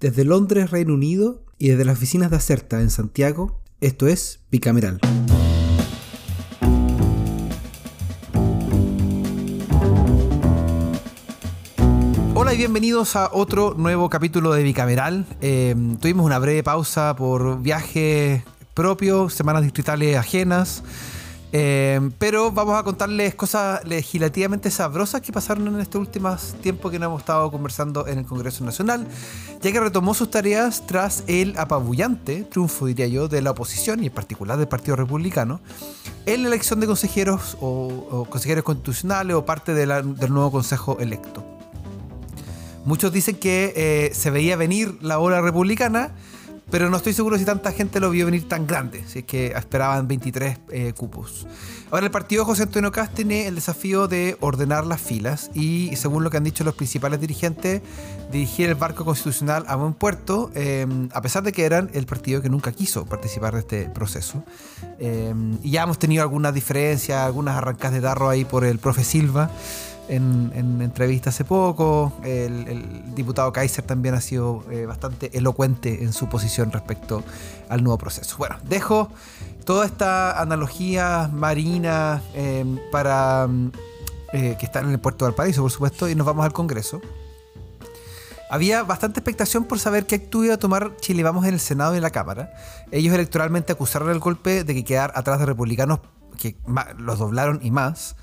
Desde Londres, Reino Unido, y desde las oficinas de Acerta en Santiago, esto es Bicameral. Hola y bienvenidos a otro nuevo capítulo de Bicameral. Eh, tuvimos una breve pausa por viaje propio, semanas distritales ajenas. Eh, pero vamos a contarles cosas legislativamente sabrosas que pasaron en este último tiempo que nos hemos estado conversando en el Congreso Nacional, ya que retomó sus tareas tras el apabullante triunfo, diría yo, de la oposición y en particular del Partido Republicano en la elección de consejeros o, consejeros constitucionales o parte del nuevo Consejo electo. Muchos dicen que eh, se veía venir la ola republicana pero no estoy seguro si tanta gente lo vio venir tan grande, si es que esperaban 23 eh, cupos. Ahora el partido José Antonio Cast tiene el desafío de ordenar las filas y, según lo que han dicho los principales dirigentes, dirigir el barco constitucional a buen puerto, em, a pesar de que eran el partido que nunca quiso participar de este proceso. Em, y ya hemos tenido algunas diferencias, algunas arrancas de darro ahí por el profe Silva en, entrevista hace poco. El, diputado Kaiser también ha sido eh, bastante elocuente en su posición respecto al nuevo proceso. Bueno, dejo toda esta analogía marina eh, para eh, que están en el puerto de Valparaíso, por supuesto, y nos vamos al Congreso. Había bastante expectación por saber qué actitud iba a tomar Chile Vamos en el Senado y en la Cámara. Ellos electoralmente acusaron el golpe de que quedar atrás de republicanos que los doblaron y más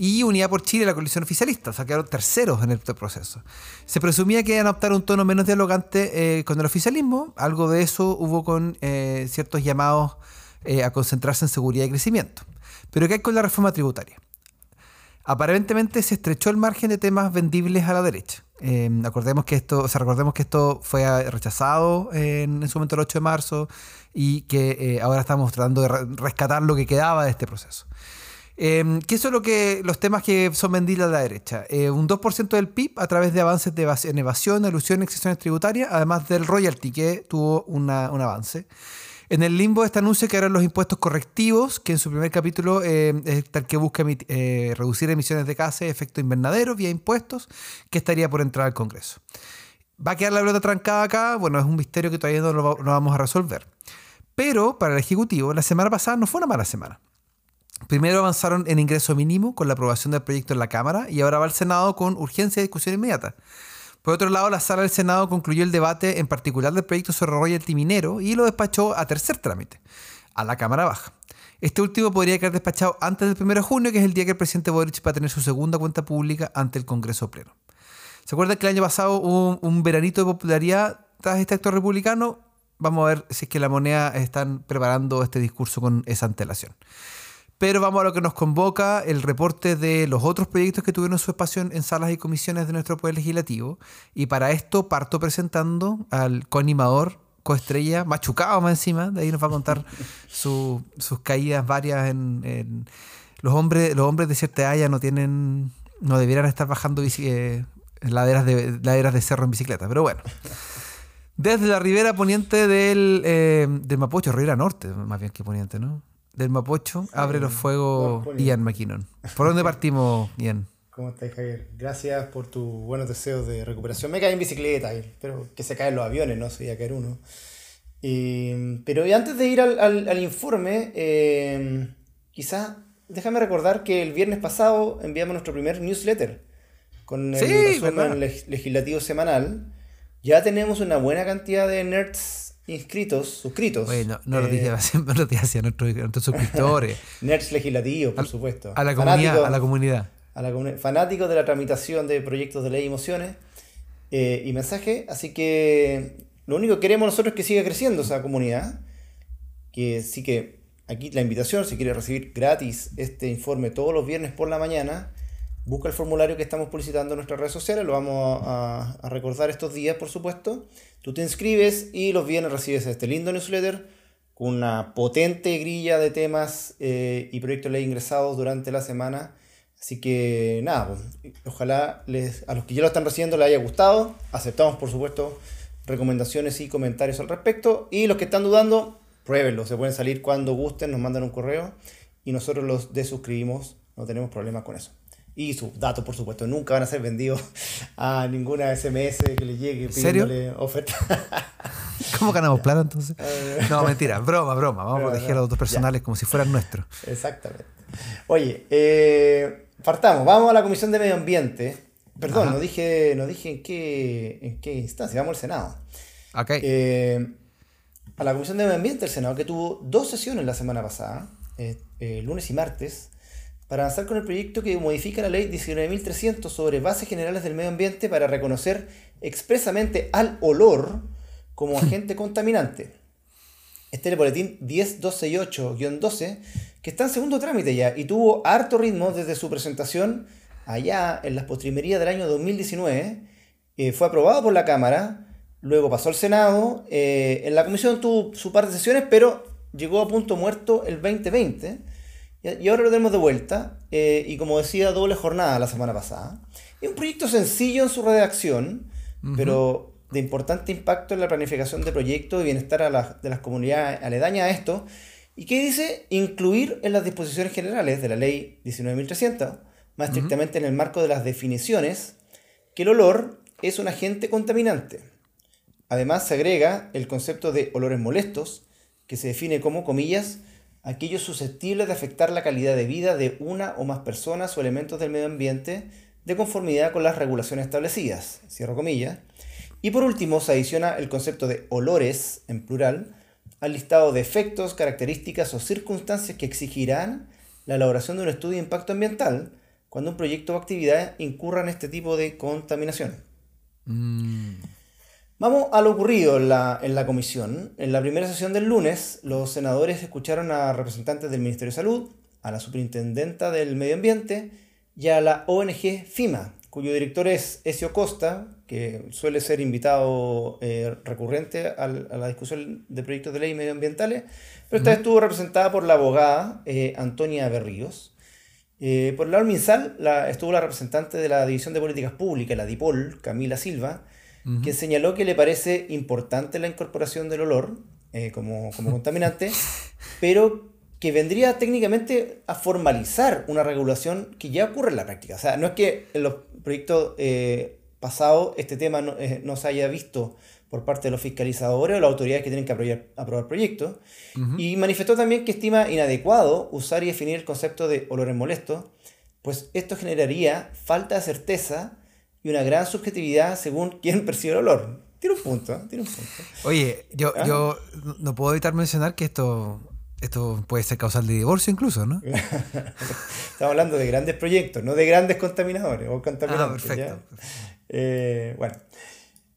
y Unidad por Chile, la coalición oficialista, o sea, quedaron terceros en este proceso. Se presumía que iban a optar un tono menos dialogante eh, con el oficialismo, algo de eso hubo con eh, ciertos llamados eh, a concentrarse en seguridad y crecimiento. Pero ¿qué hay con la reforma tributaria? Aparentemente se estrechó el margen de temas vendibles a la derecha. acordemos que esto, o sea, recordemos que esto fue rechazado en, en, su momento el 8 de marzo y que ahora estamos tratando de rescatar lo que quedaba de este proceso. Eh, ¿Qué son los temas que son vendidos a la derecha? Eh, un 2% del PIB a través de avances de evasión, evasión elusión y excepciones tributarias, además del royalty, que tuvo un avance. En el limbo este anuncio que eran los impuestos correctivos, que en su primer capítulo eh, es tal que busca eh, reducir emisiones de gases de efecto invernadero vía impuestos, que estaría por entrar al Congreso. ¿Va a quedar la pelota trancada acá? Bueno, es un misterio que todavía no lo vamos a resolver. Pero para el Ejecutivo, la semana pasada no fue una mala semana. Primero avanzaron en ingreso mínimo con la aprobación del proyecto en la Cámara y ahora va al Senado con urgencia de discusión inmediata. Por otro lado, la sala del Senado concluyó el debate en particular del proyecto sobre royalty minero y lo despachó a tercer trámite, a la Cámara Baja. Este último podría quedar despachado antes del 1 de junio, que es el día que el presidente Boric va a tener su segunda cuenta pública ante el Congreso Pleno. ¿Se acuerdan que el año pasado hubo un veranito de popularidad tras este acto republicano? Vamos a ver si es que la moneda están preparando este discurso con esa antelación. Pero vamos a lo que nos convoca, el reporte de los otros proyectos que tuvieron su espacio en, salas y comisiones de nuestro Poder Legislativo. Y para esto parto presentando al coanimador, coestrella, machucado más encima, de ahí nos va a contar sus caídas varias en, Los hombres, los hombres de cierta edad ya no tienen... no debieran estar bajando eh, laderas, de, laderas de cerro en bicicleta, pero bueno. Desde la ribera poniente del, eh, del Mapocho, ribera norte, más bien que poniente, ¿no? Del Mapocho, abre los fuegos Ian McKinnon. ¿Por dónde partimos, Ian? ¿Cómo estás, Javier? Gracias por tus buenos deseos de recuperación. Me caí en bicicleta, pero que se caen los aviones, no soy a caer uno. pero antes de ir al, informe, eh, quizás déjame recordar que el viernes pasado enviamos nuestro primer newsletter con el resumen legislativo semanal. Ya tenemos una buena cantidad de nerds inscritos, suscritos. Bueno, no, lo dije, no lo dije hacia nuestros, nuestros suscriptores. Nerds legislativos, por supuesto. A la comunidad. a la comunidad. A la fanáticos de la tramitación de proyectos de ley y mociones eh, y mensaje. Así que lo único que queremos nosotros es que siga creciendo esa comunidad. Que sí que aquí la invitación, si quiere recibir gratis este informe todos los viernes por la mañana, busca el formulario que estamos publicitando en nuestras redes sociales, lo vamos a, recordar estos días, por supuesto. Tú te inscribes y los viernes recibes este lindo newsletter con una potente grilla de temas eh, y proyectos de ley ingresados durante la semana. Así que nada, pues, ojalá a los que ya lo están recibiendo les haya gustado. Aceptamos, por supuesto, recomendaciones y comentarios al respecto. Y los que están dudando, pruébenlo. Se pueden salir cuando gusten, nos mandan un correo y nosotros los desuscribimos. No tenemos problemas con eso. Y sus datos, por supuesto, nunca van a ser vendidos a ninguna SMS que le llegue pidiéndole oferta. ¿Cómo ganamos plata entonces? No, mentira, broma, broma. Vamos a proteger a los datos personales como si fueran nuestros. Exactamente. Oye, eh, partamos, vamos a la Comisión de Medio Ambiente. Perdón, no dije, no dije en qué, en qué instancia, vamos al Senado. Ok. Eh, a la Comisión de Medio Ambiente del Senado, que tuvo dos sesiones la semana pasada, eh, eh, lunes y martes, para avanzar con el proyecto que modifica la ley 19.300 sobre bases generales del medio ambiente para reconocer expresamente al olor como agente contaminante. Este es el boletín 10268-12, que está en segundo trámite ya y tuvo harto ritmo desde su presentación allá en las postrimerías del año 2019. Eh, fue aprobado por la Cámara Luego pasó al Senado, eh, en la comisión tuvo su par de sesiones, pero llegó a punto muerto el 2020 y ahora lo tenemos de vuelta eh, y como decía, doble jornada la semana pasada. Es un proyecto sencillo en su redacción, pero de importante impacto en la planificación de proyectos y bienestar de las comunidades aledañas a esto. ¿Y qué dice? Incluir en las disposiciones generales de la ley 19.300, más estrictamente en el marco de las definiciones, que el olor es un agente contaminante Además, se agrega el concepto de olores molestos, que se define como, comillas, aquellos susceptibles de afectar la calidad de vida de una o más personas o elementos del medio ambiente de conformidad con las regulaciones establecidas, cierro comillas. Y por último, se adiciona el concepto de olores, en plural, al listado de efectos, características o circunstancias que exigirán la elaboración de un estudio de impacto ambiental cuando un proyecto o actividad incurra en este tipo de contaminación. Mm. Vamos a lo ocurrido en la, comisión. En la primera sesión del lunes, los senadores escucharon a representantes del Ministerio de Salud, a la superintendenta del Medio Ambiente y a la ONG FIMA, cuyo director es Ezio Costa, que suele ser invitado eh, recurrente a la discusión de proyectos de ley medioambientales, pero esta vez estuvo representada por la abogada eh, Antonia Berríos. Eh, por el lado MinSal la, estuvo la representante de la División de Políticas Públicas, la DIPOL, Camila Silva, que señaló que le parece importante la incorporación del olor eh, como, contaminante, pero que vendría técnicamente a formalizar una regulación que ya ocurre en la práctica. O sea, no es que en los proyectos eh, pasados este tema eh, no, se haya visto por parte de los fiscalizadores o las autoridades que tienen que aprobar, aprobar proyectos. Y manifestó también que estima inadecuado usar y definir el concepto de olores molestos, pues esto generaría falta de certeza y una gran subjetividad según quién percibe el olor. Tiene un punto, ¿eh? tiene un punto. Oye, yo, ¿Ah? yo no puedo evitar mencionar que esto, esto puede ser causal de divorcio incluso, ¿no? Estamos hablando de grandes proyectos, no de grandes contaminadores o contaminantes. Ah, perfecto. Eh, bueno.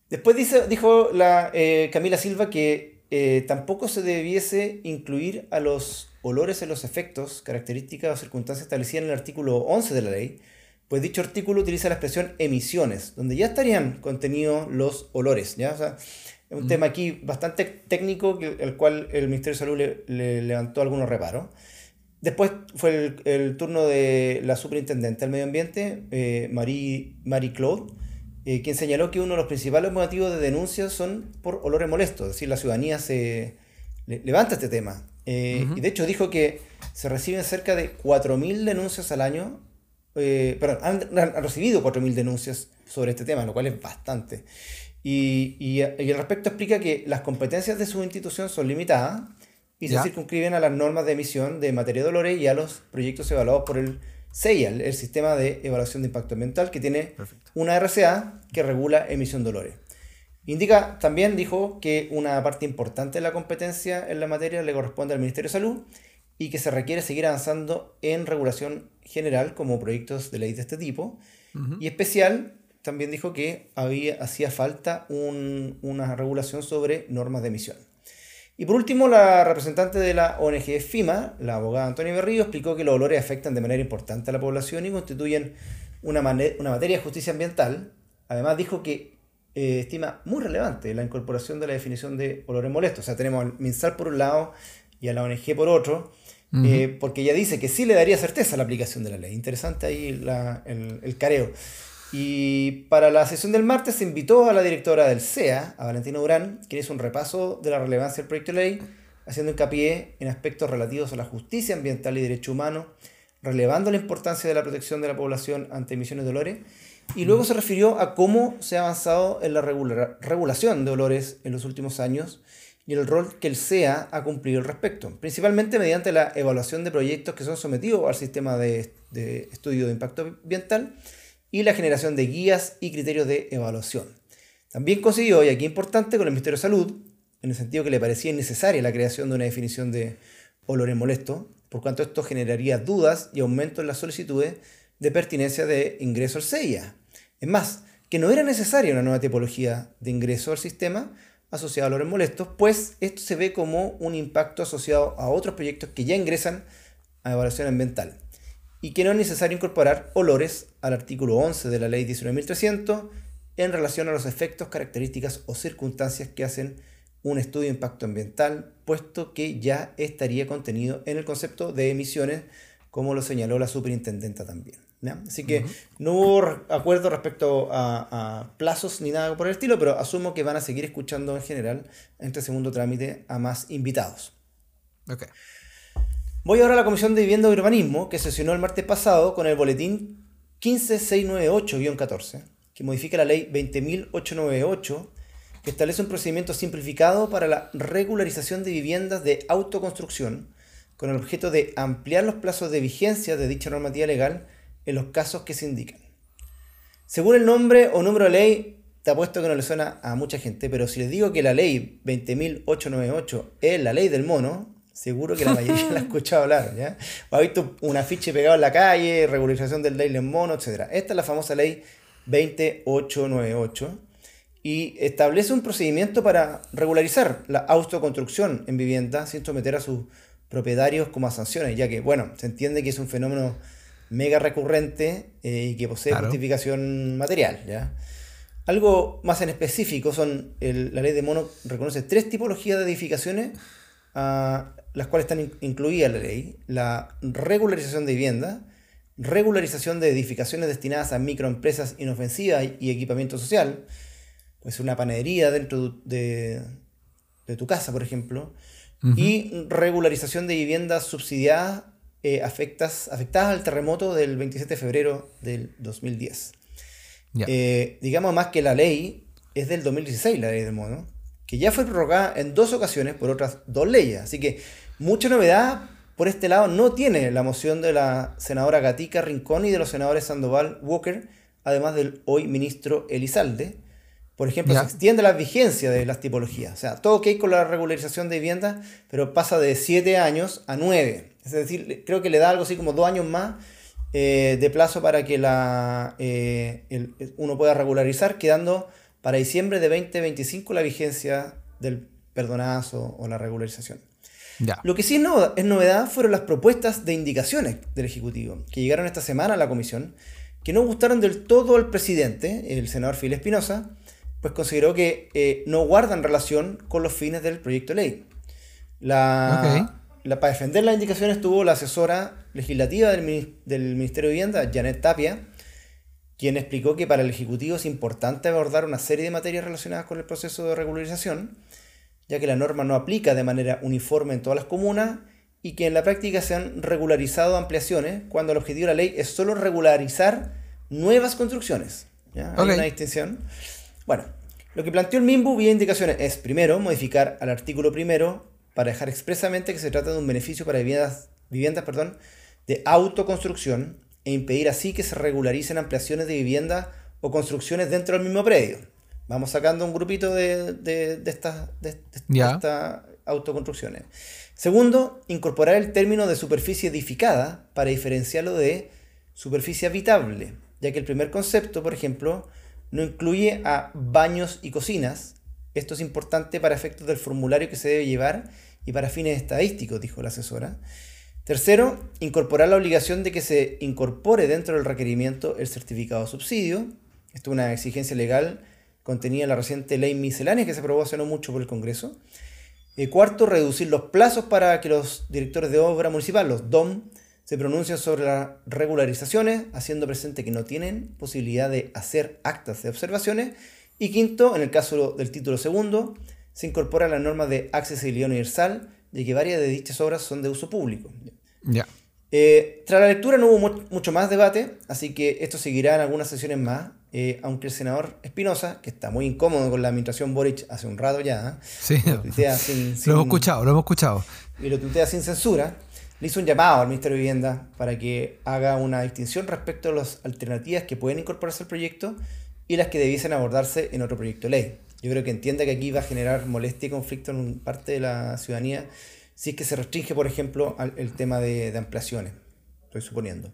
Después dice, dijo la, eh, Camila Silva que tampoco se debiese incluir a los olores en los efectos, características o circunstancias establecidas en el artículo 11 de la ley, pues dicho artículo utiliza la expresión emisiones, donde ya estarían contenidos los olores. ¿ya? es un mm. tema aquí bastante técnico, el cual el Ministerio de Salud le, levantó algunos reparos. Después fue el, turno de la superintendente del medio ambiente, eh, Marie, Marie Claude, eh, quien señaló que uno de los principales motivos de denuncias son por olores molestos, es decir, la ciudadanía se levanta este tema. Eh, y de hecho dijo que se reciben cerca de 4.000 denuncias al año eh, perdón, han, recibido 4.000 denuncias sobre este tema, lo cual es bastante. Y, y, al respecto explica que las competencias de su institución son limitadas y se circunscriben a las normas de emisión de materia de dolores y a los proyectos evaluados por el CEIAL, el Sistema de Evaluación de Impacto Ambiental, que tiene una RCA que regula emisión de dolores. Indica también, dijo, que una parte importante de la competencia en la materia le corresponde al Ministerio de Salud y que se requiere seguir avanzando en regulación general como proyectos de ley de este tipo. Y especial, también dijo que había, hacía falta una regulación sobre normas de emisión. Y por último, la representante de la ONG FIMA, la abogada Antonio Berrío, explicó que los olores afectan de manera importante a la población y constituyen una, una materia de justicia ambiental. Además, dijo que eh, estima muy relevante la incorporación de la definición de olores molestos. O sea, tenemos al MinSal por un lado y a la ONG por otro, eh, porque ella dice que sí le daría certeza a la aplicación de la ley. Interesante ahí el, careo. Y para la sesión del martes se invitó a la directora del CEA, a Valentina Durán, quien hizo un repaso de la relevancia del proyecto de ley, haciendo hincapié en aspectos relativos a la justicia ambiental y derecho humano, relevando la importancia de la protección de la población ante emisiones de olores, y luego se refirió a cómo se ha avanzado en la regulación de olores en los últimos años y el rol que el SEA ha cumplido al respecto, principalmente mediante la evaluación de proyectos que son sometidos al sistema de, de estudio de impacto ambiental y la generación de guías y criterios de evaluación. También consiguió, y aquí importante, con el Ministerio de Salud, en el sentido que le parecía innecesaria la creación de una definición de olores molestos, por cuanto esto generaría dudas y aumento en las solicitudes de pertinencia de ingreso al CIA. Es más, que no era necesaria una nueva tipología de ingreso al sistema asociado a olores molestos, pues esto se ve como un impacto asociado a otros proyectos que ya ingresan a evaluación ambiental y que no es necesario incorporar olores al artículo 11 de la ley 19.300 en relación a los efectos, características o circunstancias que hacen un estudio de impacto ambiental, puesto que ya estaría contenido en el concepto de emisiones, como lo señaló la superintendenta también. Así que no hubo acuerdo respecto a, plazos ni nada por el estilo, pero asumo que van a seguir escuchando en general en este segundo trámite a más invitados. Voy ahora a la Comisión de Vivienda y Urbanismo, que sesionó el martes pasado con el boletín 15698-14, que modifica la ley 20.898, que establece un procedimiento simplificado para la regularización de viviendas de autoconstrucción, con el objeto de ampliar los plazos de vigencia de dicha normativa legal en los casos que se indican. Según el nombre o número de ley, te apuesto que no le suena a mucha gente, pero si les digo que la ley 20.898 es la ley del mono, seguro que la mayoría la ha escuchado hablar, ¿ya? O ha visto un afiche pegado en la calle, regularización del ley del mono, etc. Esta es la famosa ley 20898 y establece un procedimiento para regularizar la autoconstrucción en vivienda sin someter a sus propietarios como a sanciones, ya que, bueno, se entiende que es un fenómeno mega recurrente eh, y que posee justificación material. ¿ya? Algo más en específico son, la ley de Mono reconoce tres tipologías de edificaciones, a las cuales están incluidas en la ley. La regularización de vivienda, regularización de edificaciones destinadas a microempresas inofensivas y equipamiento social, pues una panadería dentro de, de tu casa, por ejemplo, y regularización de viviendas subsidiadas eh, afectas, afectadas al terremoto del 27 de febrero del 2010. Eh, digamos más que la ley es del 2016, la ley del mono, que ya fue prorrogada en dos ocasiones por otras dos leyes. Así que mucha novedad por este lado no tiene la moción de la senadora Gatica Rincón y de los senadores Sandoval Walker, además del hoy ministro Elizalde. Por ejemplo, se extiende la vigencia de las tipologías. O sea, todo ok con la regularización de vivienda, pero pasa de 7 años a 9. Es decir, creo que le da algo así como dos años más eh, de plazo para que la, eh, uno pueda regularizar, quedando para diciembre de 2025 la vigencia del perdonazo o la regularización. Lo que sí es, es novedad fueron las propuestas de indicaciones del Ejecutivo, que llegaron esta semana a la Comisión, que no gustaron del todo al presidente, el senador Phil Espinosa, pues consideró que eh, no guardan relación con los fines del proyecto de ley. La, para defender las indicaciones estuvo la asesora legislativa del, del, Ministerio de Vivienda, Janet Tapia, quien explicó que para el Ejecutivo es importante abordar una serie de materias relacionadas con el proceso de regularización, ya que la norma no aplica de manera uniforme en todas las comunas y que en la práctica se han regularizado ampliaciones cuando el objetivo de la ley es solo regularizar nuevas construcciones. Hay una distinción. Bueno, lo que planteó el MIMBU vía indicaciones es, primero, modificar al artículo primero para dejar expresamente que se trata de un beneficio para viviendas, viviendas perdón, de autoconstrucción e impedir así que se regularicen ampliaciones de viviendas o construcciones dentro del mismo predio. Vamos sacando un grupito de, de, estas, de, estas autoconstrucciones. Segundo, incorporar el término de superficie edificada para diferenciarlo de superficie habitable, ya que el primer concepto, por ejemplo, no incluye a baños y cocinas, esto es importante para efectos del formulario que se debe llevar y para fines estadísticos, dijo la asesora. Tercero, incorporar la obligación de que se incorpore dentro del requerimiento el certificado de subsidio. Esto es una exigencia legal contenida en la reciente ley miscelánea que se aprobó hace no mucho por el Congreso. Eh, cuarto, reducir los plazos para que los directores de obra municipal, los DOM, se pronuncien sobre las regularizaciones, haciendo presente que no tienen posibilidad de hacer actas de observaciones y quinto, en el caso del título segundo, se incorpora la norma de accesibilidad universal de que varias de dichas obras son de uso público. Eh, tras la lectura no hubo mucho más debate, así que esto seguirá en algunas sesiones más, eh, aunque el senador Espinosa, que está muy incómodo con la administración Boric hace un rato ya, ¿eh? sí, lo, hemos escuchado, lo hemos escuchado. Y lo tuitea sin censura, le hizo un llamado al Ministerio de Vivienda para que haga una distinción respecto a las alternativas que pueden incorporarse al proyecto y las que debiesen abordarse en otro proyecto de ley. Yo creo que entienda que aquí va a generar molestia y conflicto en parte de la ciudadanía si es que se restringe, por ejemplo, el tema de, ampliaciones, estoy suponiendo.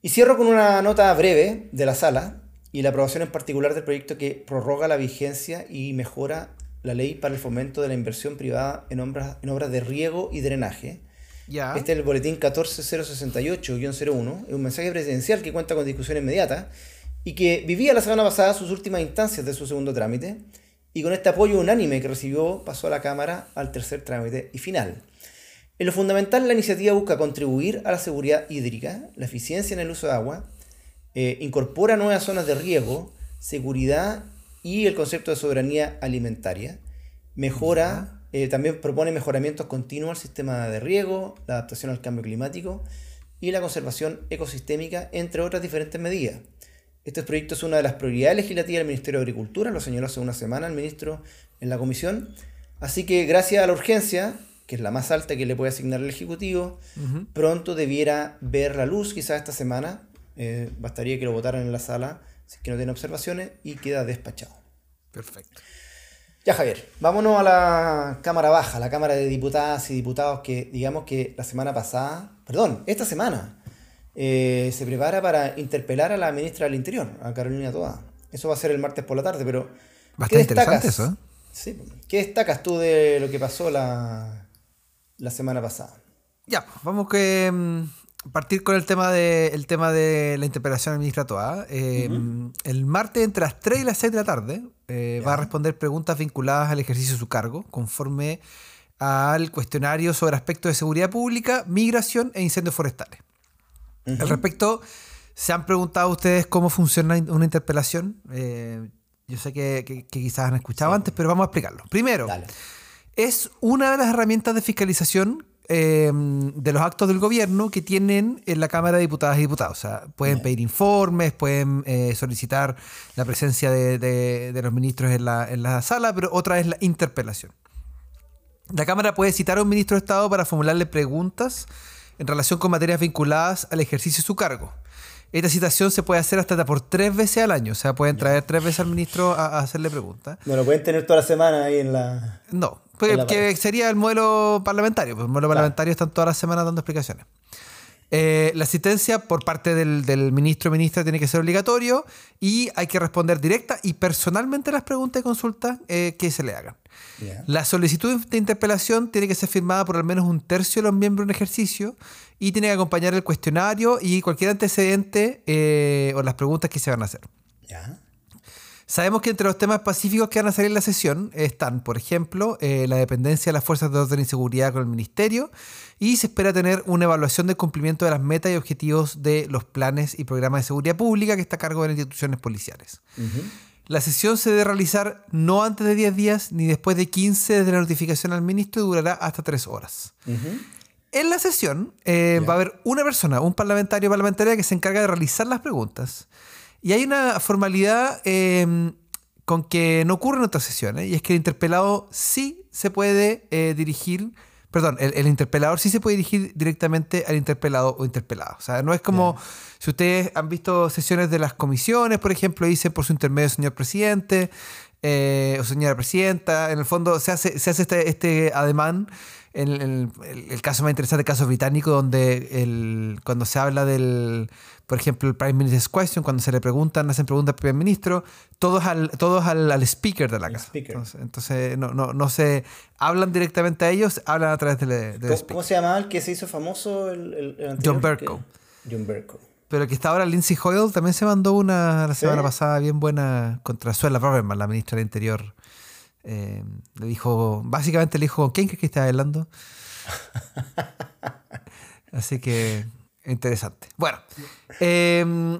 Y cierro con una nota breve de la sala y la aprobación en particular del proyecto que prorroga la vigencia y mejora la ley para el fomento de la inversión privada en obras, en obras de riego y drenaje. Este es el boletín 14068-01, es un mensaje presidencial que cuenta con discusión inmediata y que vivía la semana pasada sus últimas instancias de su segundo trámite y con este apoyo unánime que recibió pasó a la Cámara al tercer trámite y final. En lo fundamental, la iniciativa busca contribuir a la seguridad hídrica, la eficiencia en el uso de agua, eh, incorpora nuevas zonas de riego, seguridad y el concepto de soberanía alimentaria, mejora, eh, también propone mejoramientos continuos al sistema de riego, la adaptación al cambio climático y la conservación ecosistémica, entre otras diferentes medidas. Este proyecto es una de las prioridades legislativas del Ministerio de Agricultura, lo señaló hace una semana el ministro en la comisión. Así que gracias a la urgencia, que es la más alta que le puede asignar el Ejecutivo, pronto debiera ver la luz, quizás esta semana. Eh, bastaría que lo votaran en la sala, si es que no tiene observaciones, y queda despachado. Perfecto. Ya, Javier, vámonos a la Cámara Baja, la Cámara de Diputadas y Diputados que, digamos que la semana pasada, perdón, esta semana, eh, se prepara para interpelar a la ministra del Interior, a Carolina Toa. Eso va a ser el martes por la tarde, pero. Bastante interesante eso. ¿eh? Sí, ¿Qué destacas tú de lo que pasó la, la semana pasada? Ya, vamos que mm, partir con el tema de, el tema de la interpelación al ministra Toa. Eh, el martes entre las 3 y las 6 de la tarde va a responder preguntas vinculadas al ejercicio de su cargo, conforme al cuestionario sobre aspectos de seguridad pública, migración e incendios forestales. Al respecto, ¿se han preguntado ustedes cómo funciona una interpelación? Eh, yo sé que, quizás han escuchado antes, pero vamos a explicarlo. Primero, es una de las herramientas de fiscalización em, de los actos del gobierno que tienen en la Cámara de Diputadas y Diputados. O sea, pueden pedir informes, pueden eh, solicitar la presencia de, los ministros en la, en la, sala, pero otra es la interpelación. La Cámara puede citar a un ministro de Estado para formularle preguntas en relación con materias vinculadas al ejercicio de su cargo. Esta citación se puede hacer hasta por tres veces al año, o sea, pueden traer tres veces al ministro a, hacerle preguntas. No lo pueden tener toda la semana ahí en la... No, porque sería el modelo parlamentario, pues el modelo parlamentario están todas las semanas dando explicaciones. Eh, la asistencia por parte del, ministro o ministra tiene que ser obligatorio y hay que responder directa y personalmente las preguntas y consultas eh, que se le hagan. La solicitud de interpelación tiene que ser firmada por al menos un tercio de los miembros en ejercicio y tiene que acompañar el cuestionario y cualquier antecedente eh, o las preguntas que se van a hacer. Sabemos que entre los temas específicos que van a salir en la sesión están, por ejemplo, eh, la dependencia de las fuerzas de orden y seguridad con el ministerio y se espera tener una evaluación del cumplimiento de las metas y objetivos de los planes y programas de seguridad pública que está a cargo de las instituciones policiales. La sesión se debe realizar no antes de 10 días ni después de 15 desde la notificación al ministro y durará hasta 3 horas. En la sesión eh, va a haber una persona, un parlamentario o parlamentaria que se encarga de realizar las preguntas. Y hay una formalidad em, con que no ocurre en otras sesiones, y es que el interpelado sí se puede eh, dirigir perdón, el, interpelador sí se puede dirigir directamente al interpelado o interpelado. O sea, no es como si ustedes han visto sesiones de las comisiones, por ejemplo, dicen por su intermedio, señor presidente eh, o señora presidenta. En el fondo se hace, se hace este, este ademán. En, el, el, caso más interesante, el caso británico, donde el, cuando se habla del por ejemplo, el Prime Minister's Question, cuando se le preguntan, hacen preguntas al primer ministro, todos al, todos al, speaker de la casa. Entonces, no, no, no, se hablan directamente a ellos, hablan a través de, de ¿Cómo, se llamaba el que se hizo famoso? El, John Berko. John Berko. Pero que está ahora Lindsay Hoyle también se mandó una la semana pasada bien buena contra Suela Braverman, la ministra del Interior. Eh, le dijo, básicamente le dijo, ¿quién crees que está hablando? Así que Interesante. Bueno, em,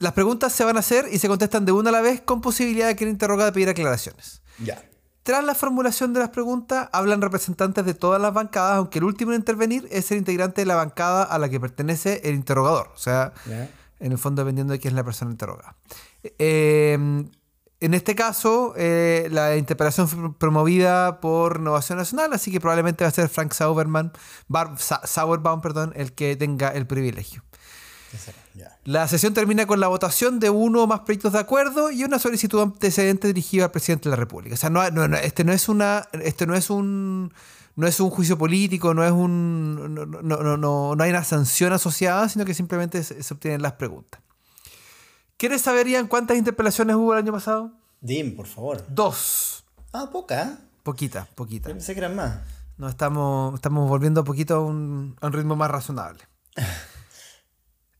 las preguntas se van a hacer y se contestan de una a la vez con posibilidad de que el interrogado pedir aclaraciones. Ya. Tras la formulación de las preguntas, hablan representantes de todas las bancadas, aunque el último en intervenir es el integrante de la bancada a la que pertenece el interrogador. O sea, en el fondo dependiendo de quién es la persona interrogada. Eh, en este caso, eh, la interpelación fue promovida por Innovación Nacional, así que probablemente va a ser Frank Sauberman, Bar- Sa- Sauerbaum perdón, el que tenga el privilegio. La sesión termina con la votación de uno o más proyectos de acuerdo y una solicitud antecedente dirigida al presidente de la República. O sea, no, no- no, este no es una, este no es un, no es un juicio político, no es un, no, no, no, no- no hay una sanción asociada, sino que simplemente se, se obtienen las preguntas. ¿Quieres saber, Ian, cuántas interpelaciones hubo el año pasado? Dim, por favor. Dos. Ah, poca. ¿eh? Poquita, poquita. Yo pensé que eran más. Nos estamos, estamos volviendo un poquito a un, a un ritmo más razonable.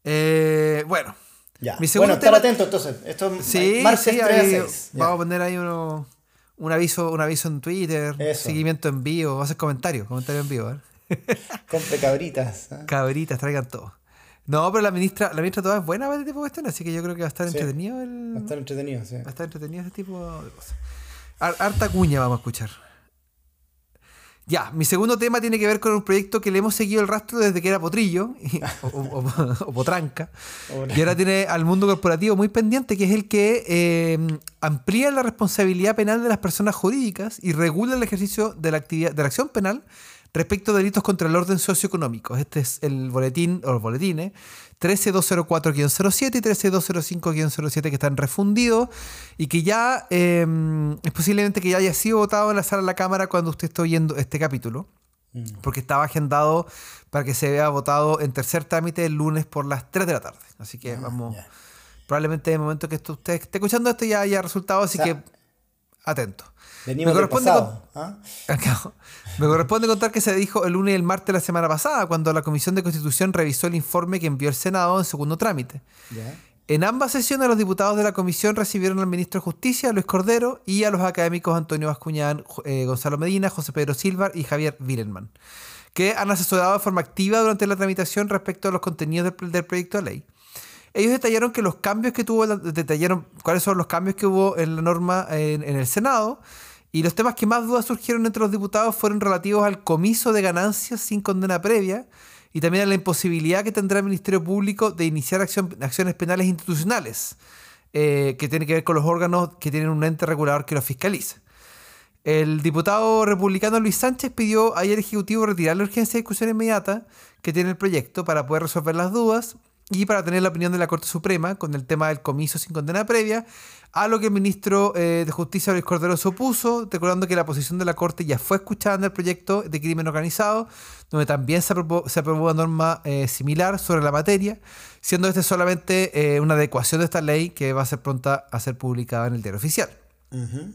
Eh, bueno, Ya. Mi bueno, estar tema- atento entonces. Esto es Sí, martes sí, 3 a ahí 6. Ya. vamos a poner ahí uno, un aviso, un aviso en Twitter, Eso. seguimiento en vivo, vamos a hacer comentarios, comentarios en vivo, ¿eh? Compre cabritas. ¿eh? Cabritas, traigan todo. No, pero la ministra, la ministra toda es buena para este tipo de cuestiones, así que yo creo que va a estar Sí. entretenido el. Va a estar entretenido, sí. Va a estar entretenido ese tipo de cosas. Har- Harta cuña vamos a escuchar. Ya, mi segundo tema tiene que ver con un proyecto que le hemos seguido el rastro desde que era potrillo y- o, o- o- o potranca. Y ahora tiene al mundo corporativo muy pendiente, que es el que eh, amplía la responsabilidad penal de las personas jurídicas y regula el ejercicio de la actividad de la acción penal respecto a delitos contra el orden socioeconómico. Este es el boletín, o los boletines, 13204-07 y 13205-07 que están refundidos y que ya eh, es posiblemente que ya haya sido votado en la sala de la Cámara cuando usted está oyendo este capítulo Mm. porque estaba agendado para que se vea votado en tercer trámite el lunes por las 3 de la tarde. Así que vamos, Ah, ya. probablemente en el momento que esto, usted esté escuchando esto ya haya resultado, así O sea, que atento. Venimos Me del corresponde pasado. ¿ah? Me corresponde contar que se dijo el lunes y el martes de la semana pasada, cuando la Comisión de Constitución revisó el informe que envió el Senado en segundo trámite. En ambas sesiones, los diputados de la comisión recibieron al ministro de Justicia, Luis Cordero, y a los académicos Antonio Bascuñán, eh, Gonzalo Medina, José Pedro Silva y Javier Wirenman, que han asesorado de forma activa durante la tramitación respecto a los contenidos del, del proyecto de ley. Ellos detallaron que los cambios que tuvo, la- detallaron cuáles son los cambios que hubo en la norma en, en el Senado, y los temas que más dudas surgieron entre los diputados fueron relativos al comiso de ganancias sin condena previa y también a la imposibilidad que tendrá el Ministerio Público de iniciar acciones penales institucionales, eh, que tiene que ver con los órganos que tienen un ente regulador que los fiscaliza. El diputado republicano Luis Sánchez pidió ayer al Ejecutivo retirar la urgencia de discusión inmediata que tiene el proyecto para poder resolver las dudas y para tener la opinión de la Corte Suprema con el tema del comiso sin condena previa, a lo que el ministro eh, de Justicia Luis Cordero se opuso, recordando que la posición de la Corte ya fue escuchada en el proyecto de crimen organizado, donde también se aprobó, se aprobó una norma eh, similar sobre la materia, siendo este solamente eh, una adecuación de esta ley que va a ser pronta a ser publicada en el diario oficial. Ujú.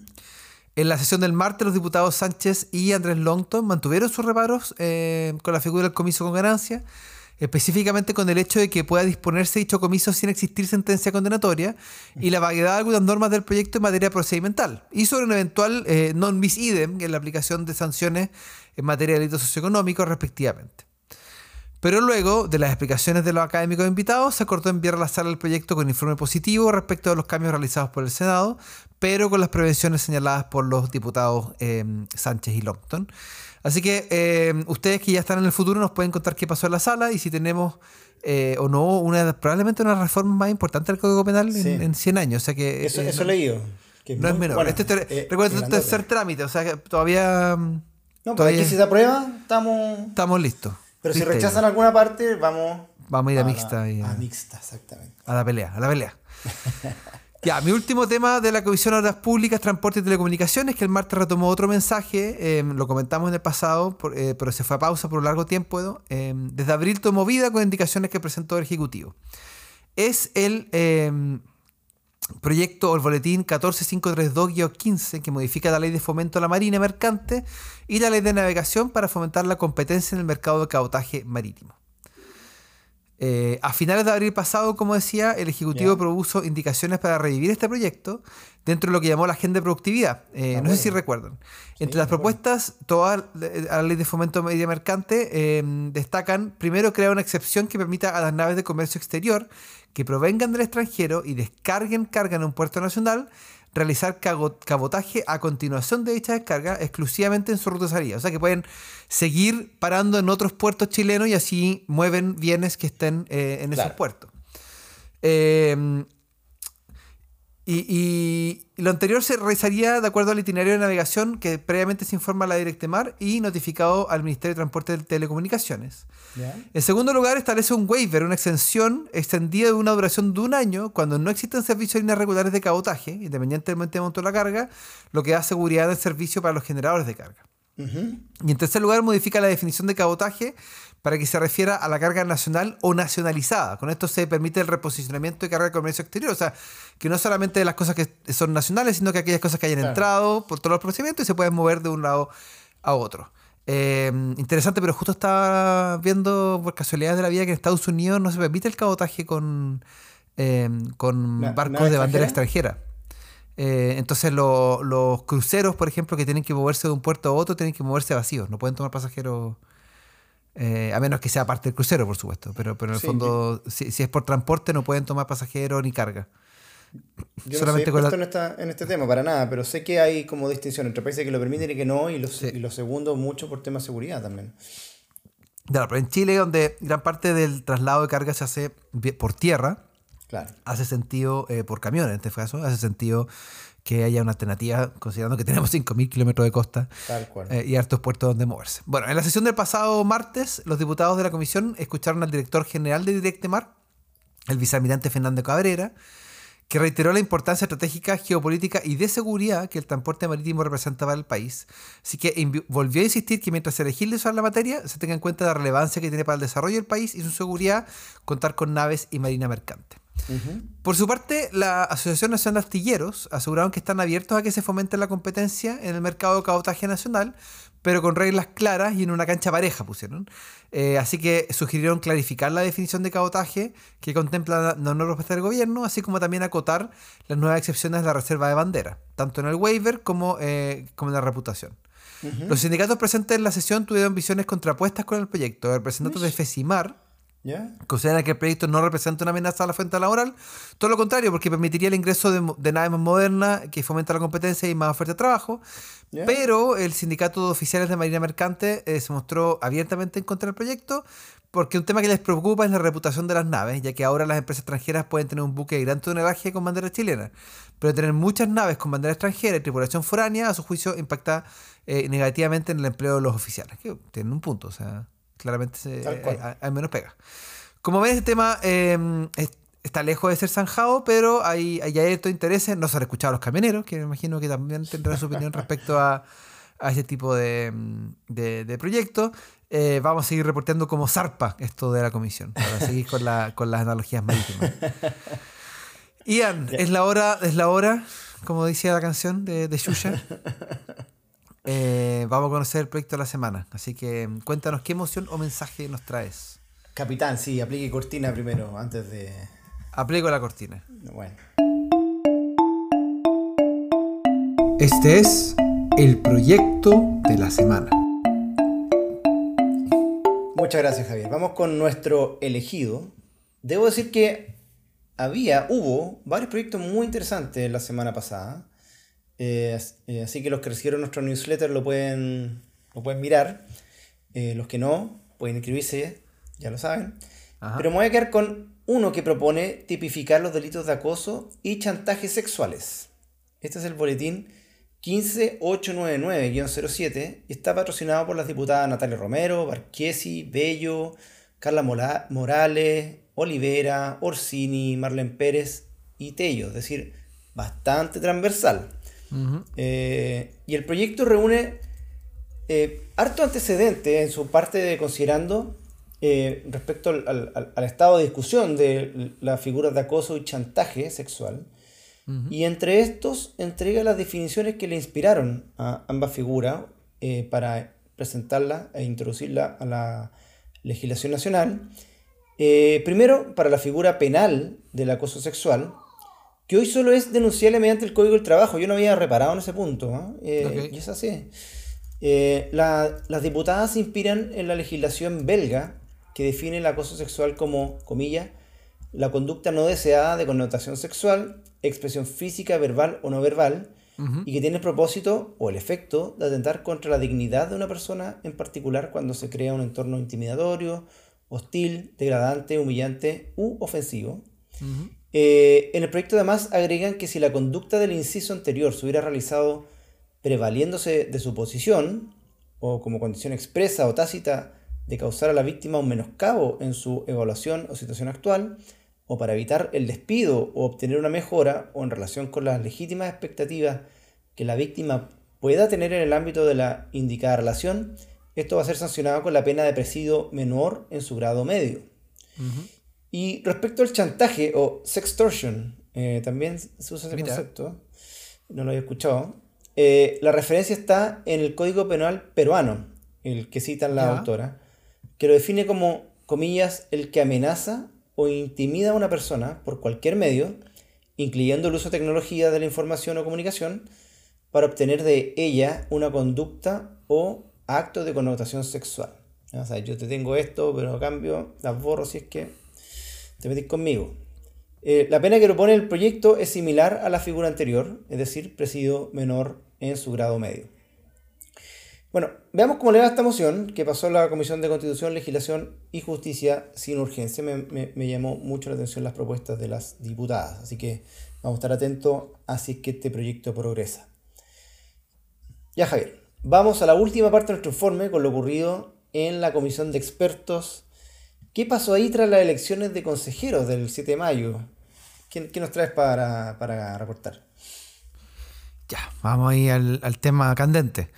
En la sesión del martes, los diputados Sánchez y Andrés Longton mantuvieron sus reparos con la figura del comiso con ganancia, específicamente con el hecho de que pueda disponerse dicho comiso sin existir sentencia condenatoria y la vaguedad de algunas normas del proyecto en materia procedimental y sobre un eventual eh, non bis idem en la aplicación de sanciones en materia de delitos socioeconómicos respectivamente. Pero luego de las explicaciones de los académicos invitados, se acordó enviar a la sala el proyecto con informe positivo respecto a los cambios realizados por el Senado, pero con las prevenciones señaladas por los diputados eh, Sánchez y Longton. Así que eh, ustedes que ya están en el futuro nos pueden contar qué pasó en la sala y si tenemos eh, o no una probablemente una reforma más importante del Código Penal en, Sí. en 100 años. O sea que Eso, eh, eso he leído. que no es menor. bueno, este eh, recuerda, es grandote. tercer trámite, o sea que todavía mm, No, pero todavía aquí si se aprueba, estamos. estamos listos. Pero si ya. rechazan alguna parte, vamos. Vamos a ir a mixta y a- A mixta, exactamente. A la pelea, a la pelea. ya, mi último tema de la Comisión de Obras Públicas, Transporte y Telecomunicaciones, que el martes retomó otro mensaje, eh, lo comentamos en el pasado, eh, pero se fue a pausa por un largo tiempo. Eh, desde abril tomó vida con indicaciones que presentó el Ejecutivo. Es el eh, proyecto o el boletín 14532-15 que modifica la ley de fomento a la marina mercante y la ley de navegación para fomentar la competencia en el mercado de cabotaje marítimo. Eh, a finales de abril pasado, como decía, el Ejecutivo Ya. propuso indicaciones para revivir este proyecto dentro de lo que llamó la agenda de productividad. Eh, no sé si recuerdan. Entre las propuestas, todas eh, a la ley de fomento media mercante eh, destacan, primero, crear una excepción que permita a las naves de comercio exterior que provengan del extranjero y descarguen carga en un puerto nacional realizar cabotaje a continuación de dicha descarga exclusivamente en su ruta de salida. O sea que pueden seguir parando en otros puertos chilenos y así mueven bienes que estén eh, en esos puertos. Eh, y, lo anterior se realizaría de acuerdo al itinerario de navegación que previamente se informa a la Directemar y notificado al Ministerio de Transporte de Telecomunicaciones. En segundo lugar, establece un waiver, una extensión extendida de una duración de un año cuando no existen servicios de líneas regulares de cabotaje, independientemente de monto de la carga, lo que da seguridad del servicio para los generadores de carga. Y en tercer lugar, modifica la definición de cabotaje para que se refiera a la carga nacional o nacionalizada. Con esto se permite el reposicionamiento de carga de comercio exterior. O sea, que no solamente las cosas que son nacionales, sino que aquellas cosas que hayan entrado por todos los procedimientos y se pueden mover de un lado a otro. Eh, interesante, pero justo estaba viendo por casualidad de la vida que en Estados Unidos no se permite el cabotaje con, eh, con barcos de bandera extranjera. Eh, entonces los cruceros, por ejemplo, que tienen que moverse de un puerto a otro, tienen que moverse vacíos, no pueden tomar pasajeros eh, a menos que sea parte del crucero, por supuesto. Pero, pero en el fondo, si, es por transporte, no pueden tomar pasajeros ni carga. Yo Solamente no en, en, este tema, para nada, pero sé que hay como distinción entre países que lo permiten y que no, y los, y los segundos mucho por tema de seguridad también. Claro, pero en Chile, donde gran parte del traslado de carga se hace por tierra, claro. hace sentido, eh, por camión en este caso, hace sentido que haya una alternativa, considerando que tenemos 5.000 kilómetros de costa eh, y hartos puertos donde moverse. Bueno, en la sesión del pasado martes, los diputados de la comisión escucharon al director general de Directemar, el vicealmirante Fernando Cabrera, que reiteró la importancia estratégica, geopolítica y de seguridad que el transporte marítimo representa para el país. Así que volvió a insistir que mientras se legisle sobre la materia, se tenga en cuenta la relevancia que tiene para el desarrollo del país y su seguridad contar con naves y marina mercante. Por su parte, la Asociación Nacional de Astilleros aseguraron que están abiertos a que se fomente la competencia en el mercado de cabotaje nacional, pero con reglas claras y en una cancha pareja pusieron. Eh, así que sugirieron clarificar la definición de cabotaje que contempla la no respuesta del gobierno, así como también acotar las nuevas excepciones de la reserva de bandera, tanto en el waiver como, eh, como en la reputación. Los sindicatos presentes en la sesión tuvieron visiones contrapuestas con el proyecto. El representante de FESIMAR Considera que el proyecto no representa una amenaza a la fuente laboral. Todo lo contrario, porque permitiría el ingreso de, naves más modernas que fomenta la competencia y más oferta de trabajo. Pero el sindicato de oficiales de Marina Mercante eh, se mostró abiertamente en contra del proyecto porque un tema que les preocupa es la reputación de las naves, ya que ahora las empresas extranjeras pueden tener un buque de gran tonelaje con bandera chilena. Pero tener muchas naves con bandera extranjera y tripulación foránea, a su juicio, impacta eh, negativamente en el empleo de los oficiales. Que tienen un punto, o sea claramente hay, menos pega. Como ven, este tema em, está lejos de ser zanjado, pero hay, hay cierto interés. No se han escuchado a los camioneros, que me imagino que también tendrán su opinión respecto a, a ese tipo de, de, proyectos. Eh, vamos a seguir reporteando como zarpa esto de la comisión, para seguir con, la, con las analogías marítimas. Ian, es la hora, es la hora, como decía la canción de, de Shusha. Eh, vamos a conocer el proyecto de la semana. Así que mm, cuéntanos qué emoción o mensaje nos traes. Capitán, sí, aplique cortina primero, antes de. Aplico la cortina. Bueno. Este es el proyecto de la semana. Muchas gracias, Javier. Vamos con nuestro elegido. Debo decir que había, hubo varios proyectos muy interesantes la semana pasada. Eh, eh, así que los que recibieron nuestro newsletter lo pueden, lo pueden mirar. Eh, los que no, pueden inscribirse, ya lo saben. Pero me voy a quedar con uno que propone tipificar los delitos de acoso y chantaje sexuales. Este es el boletín 15899-07 y está patrocinado por las diputadas Natalia Romero, Barquesi, Bello, Carla Morales, Olivera, Orsini, Marlene Pérez y Tello. Es decir, bastante transversal. Eh, y el proyecto reúne eh, harto antecedente en su parte de considerando eh, respecto al, estado de discusión de las figuras de acoso y chantaje sexual. Y entre estos entrega las definiciones que le inspiraron a ambas figuras para presentarla e introducirla a la legislación nacional. primero, para la figura penal del acoso sexual, que hoy solo es denunciable mediante el Código del Trabajo. Yo no había reparado en ese punto. ¿eh? Y es así. Eh, las diputadas se inspiran en la legislación belga que define el acoso sexual como, comillas, la conducta no deseada de connotación sexual expresión física, verbal o no verbal, y que tiene el propósito o el efecto de atentar contra la dignidad de una persona en particular cuando se crea un entorno intimidatorio, hostil, degradante, humillante u ofensivo. Eh, en el proyecto además agregan que si la conducta del inciso anterior se hubiera realizado prevaliéndose de su posición o como condición expresa o tácita de causar a la víctima un menoscabo en su evaluación o situación actual, o para evitar el despido o obtener una mejora o en relación con las legítimas expectativas que la víctima pueda tener en el ámbito de la indicada relación, esto va a ser sancionado con la pena de presidio menor en su grado medio. Y respecto al chantaje o sextortion, eh, también se usa ese concepto, no lo había escuchado. Eh, la referencia está en el Código Penal peruano, el que cita la autora, que lo define como, comillas, el que amenaza o intimida a una persona por cualquier medio, incluyendo el uso de tecnología de la información o comunicación, para obtener de ella una conducta o acto de connotación sexual. O sea, yo te tengo esto, pero a cambio las borro si es que te metís conmigo. Eh, la pena que propone el proyecto es similar a la figura anterior, es decir, presidio menor en su grado medio. Bueno, veamos cómo le va esta moción que pasó la Comisión de Constitución, Legislación y Justicia sin urgencia. Me, llamó mucho la atención las propuestas de las diputadas, así que vamos a estar atentos a es que este proyecto progresa. Ya Javier, vamos a la última parte de nuestro informe con lo ocurrido en la Comisión de Expertos. ¿Qué pasó ahí tras las elecciones de consejeros del 7 de mayo? ¿Qué, nos traes para, para reportar? Ya, vamos ahí al, tema candente.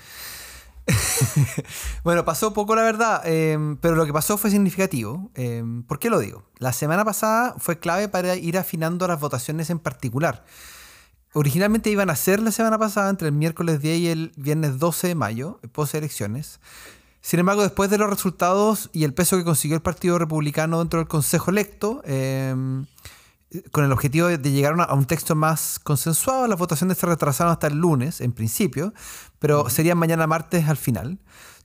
bueno, pasó poco la verdad, em, pero lo que pasó fue significativo. Em, ¿Por qué lo digo? La semana pasada fue clave para ir afinando las votaciones en particular. Originalmente iban a ser la semana pasada entre el miércoles 10 y el viernes 12 de mayo, post elecciones. Sin embargo, después de los resultados y el peso que consiguió el Partido Republicano dentro del Consejo electo, em, con el objetivo de llegar a un texto más consensuado. Las votaciones se retrasaron hasta el lunes, en principio, pero serían mañana martes al final.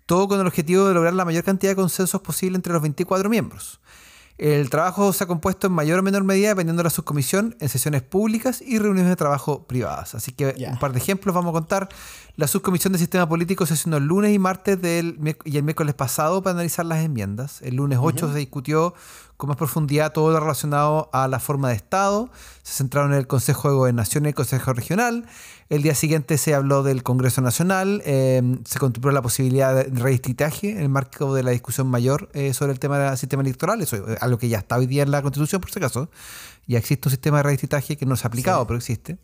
Todo con el objetivo de lograr la mayor cantidad de consensos posible entre los 24 miembros. El trabajo se ha compuesto en mayor o menor medida dependiendo de la subcomisión en sesiones públicas y reuniones de trabajo privadas. Así que un par de ejemplos vamos a contar. La subcomisión de sistema político se sesionó el lunes y martes del, y el miércoles pasado para analizar las enmiendas. El lunes 8 se discutió con más profundidad todo lo relacionado a la forma de Estado. Se centraron en el Consejo de Gobernación y el Consejo Regional. El día siguiente se habló del Congreso Nacional. Eh, se contempló la posibilidad de redistritaje en el marco de la discusión mayor eh, sobre el tema del sistema electoral. Eso es algo que ya está hoy día en la Constitución, por si acaso. Ya existe un sistema de redistritaje que no se ha aplicado, pero existe.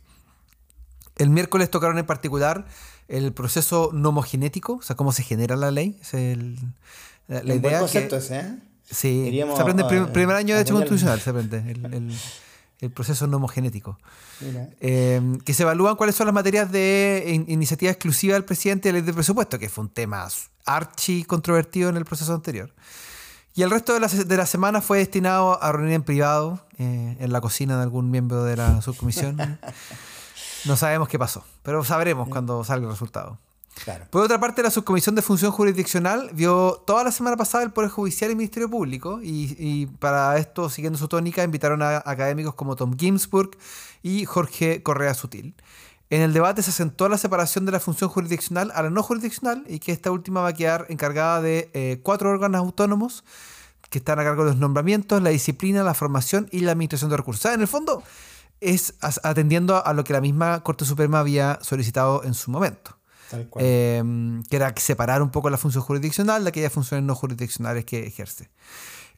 El miércoles tocaron en particular el proceso nomogenético, o sea, cómo se genera la ley. Es el, la, idea buen concepto ese, ¿eh? Sí, se aprende el primer, año de Derecho Constitucional, se aprende el, el, proceso nomogenético. Eh, que se evalúan cuáles son las materias de iniciativa exclusiva del presidente de ley de presupuesto, que fue un tema archi controvertido en el proceso anterior. Y el resto de la, de la semana fue destinado a reunir en privado, eh, en la cocina de algún miembro de la subcomisión. no sabemos qué pasó, pero sabremos cuando salga el resultado. Por otra parte, la subcomisión de función jurisdiccional vio toda la semana pasada el Poder Judicial y el Ministerio Público y, para esto, siguiendo su tónica, invitaron a académicos como Tom Ginsburg y Jorge Correa Sutil. En el debate se asentó la separación de la función jurisdiccional a la no jurisdiccional y que esta última va a quedar encargada de eh, cuatro órganos autónomos que están a cargo de los nombramientos, la disciplina, la formación y la administración de recursos. en el fondo, es atendiendo a lo que la misma Corte Suprema había solicitado en su momento. Em, que era separar un poco la función jurisdiccional de aquellas funciones no jurisdiccionales que ejerce.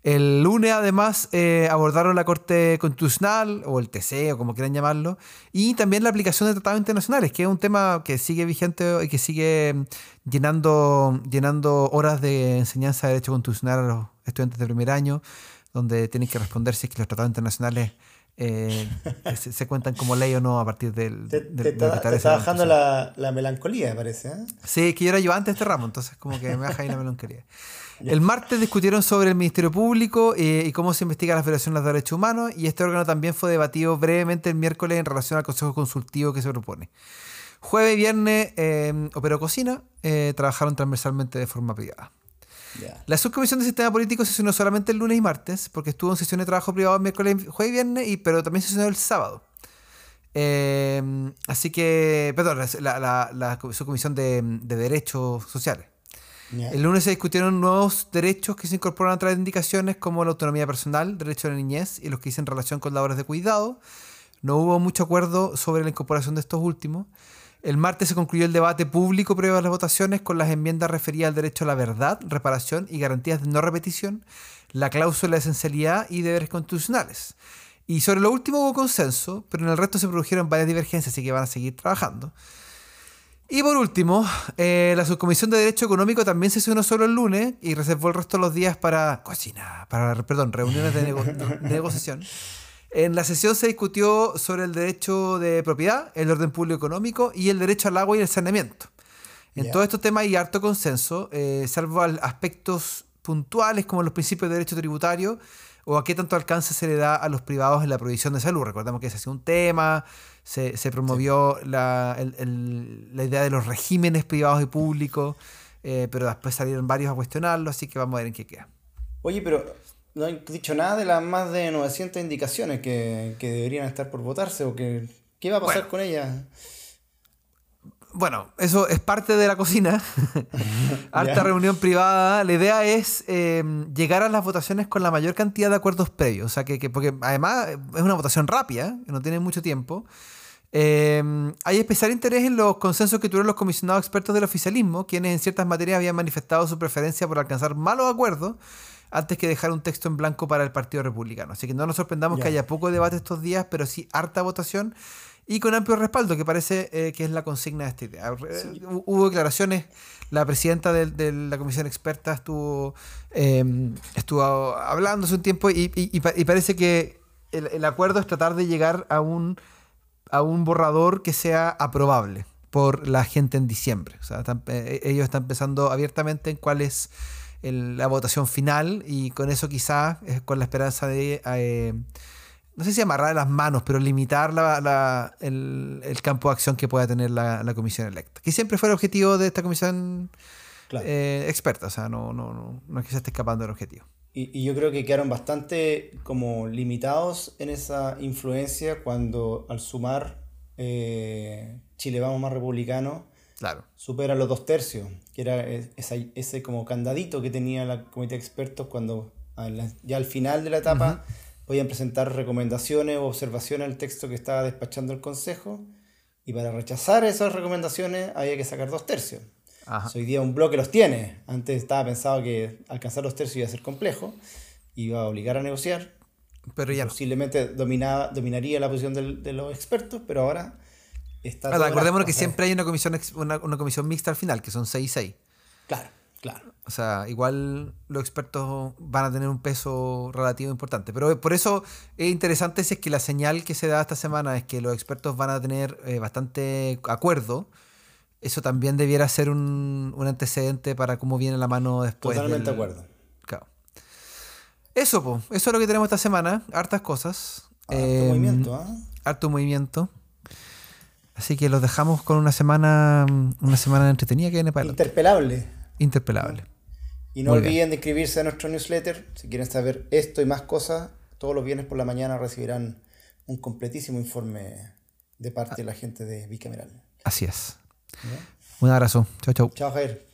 El lunes, además, eh, abordaron la Corte Constitucional, o el TC, o como quieran llamarlo, y también la aplicación de tratados internacionales, que es un tema que sigue vigente y que sigue em, llenando, llenando horas de enseñanza de Derecho Constitucional a los estudiantes de primer año, donde tienen que responder si es que los tratados internacionales eh, se, cuentan como ley o no a partir del. Te, está, bajando la, la, melancolía, me parece. ¿eh? Sí, que yo era ayudante de este ramo, entonces como que me baja ahí la melancolía. El martes discutieron sobre el Ministerio Público eh, y cómo se investiga la Federación de los Derechos Humanos y este órgano también fue debatido brevemente el miércoles en relación al Consejo Consultivo que se propone. Jueves y viernes eh, operó cocina, trabajaron transversalmente de forma privada. La subcomisión de sistema político se sesionó solamente el lunes y martes, porque estuvo en sesión de trabajo privado miércoles, jueves y viernes, y, pero también se sesionó el sábado. Eh, así que, perdón, la, la, la subcomisión de, de Derechos Sociales. El lunes se discutieron nuevos derechos que se incorporan a través de indicaciones como la autonomía personal, derecho a la niñez y los que dicen relación con labores de cuidado. No hubo mucho acuerdo sobre la incorporación de estos últimos. El martes se concluyó el debate público previo a las votaciones con las enmiendas referidas al derecho a la verdad, reparación y garantías de no repetición, la cláusula de esencialidad y deberes constitucionales. Y sobre lo último hubo consenso, pero en el resto se produjeron varias divergencias, así que van a seguir trabajando. Y por último, eh, la subcomisión de Derecho Económico también se hizo solo el lunes y reservó el resto de los días para cocina, para, perdón, reuniones de, negociación. En la sesión se discutió sobre el derecho de propiedad, el orden público económico y el derecho al agua y el saneamiento. En todos estos temas hay harto consenso, eh, salvo aspectos puntuales como los principios de derecho tributario o a qué tanto alcance se le da a los privados en la provisión de salud. Recordemos que ese ha sido un tema, se, se promovió la, la, idea de los regímenes privados y públicos, eh, pero después salieron varios a cuestionarlo, así que vamos a ver en qué queda. Oye, pero no han dicho nada de las más de 900 indicaciones que, que deberían estar por votarse o que... ¿Qué va a pasar con ellas? bueno, eso es parte de la cocina. Alta reunión privada. La idea es em, llegar a las votaciones con la mayor cantidad de acuerdos previos. O sea, que, porque además es una votación rápida, no tiene mucho tiempo. Em, hay especial interés en los consensos que tuvieron los comisionados expertos del oficialismo, quienes en ciertas materias habían manifestado su preferencia por alcanzar malos acuerdos antes que dejar un texto en blanco para el Partido Republicano. Así que no nos sorprendamos que haya poco debate estos días, pero sí harta votación y con amplio respaldo, que parece eh, que es la consigna de esta idea. Hubo declaraciones, la presidenta de, la comisión experta estuvo, em, estuvo hablando hace un tiempo y, parece que el, acuerdo es tratar de llegar a un, a un borrador que sea aprobable por la gente en diciembre. O sea, eh, ellos están pensando abiertamente en cuál es la votación final y con eso quizás, con la esperanza de no sé si amarrar las manos, pero limitar el, campo de acción que pueda tener la, comisión electa. Que siempre fue el objetivo de esta comisión eh, experta, o sea, no, no, no, es que se esté escapando del objetivo. Y, yo creo que quedaron bastante como limitados en esa influencia cuando al sumar eh, Chile Vamos más republicano, claro. supera los dos tercios, que era ese, ese como candadito que tenía la comité de expertos cuando ya al final de la etapa podían presentar recomendaciones o observaciones al texto que estaba despachando el Consejo y para rechazar esas recomendaciones había que sacar dos tercios. Hoy día un bloque los tiene. Antes estaba pensado que alcanzar los tercios iba a ser complejo, iba a obligar a negociar. Pero ya Posiblemente dominaba, dominaría la posición de los expertos, pero ahora está... Ahora, acordémonos que siempre hay una comisión, una, una comisión mixta al final, que son 6 y 6. Claro. Claro. O sea, igual los expertos van a tener un peso relativo importante. Pero por eso es interesante si es que la señal que se da esta semana es que los expertos van a tener eh, bastante acuerdo. Eso también debiera ser un, antecedente para cómo viene la mano después. Totalmente de acuerdo. Claro. Eso, pues, eso es lo que tenemos esta semana. Hartas cosas. Harto em, movimiento, ¿ah? Harto movimiento. Así que los dejamos con una semana, una semana entretenida que viene para Interpelable interpelable. Y no olviden de inscribirse a nuestro newsletter. Si quieren saber esto y más cosas, todos los viernes por la mañana recibirán un completísimo informe de parte de la gente de Bicameral. Así es. Un abrazo. Chao, chao. Chao, Jair.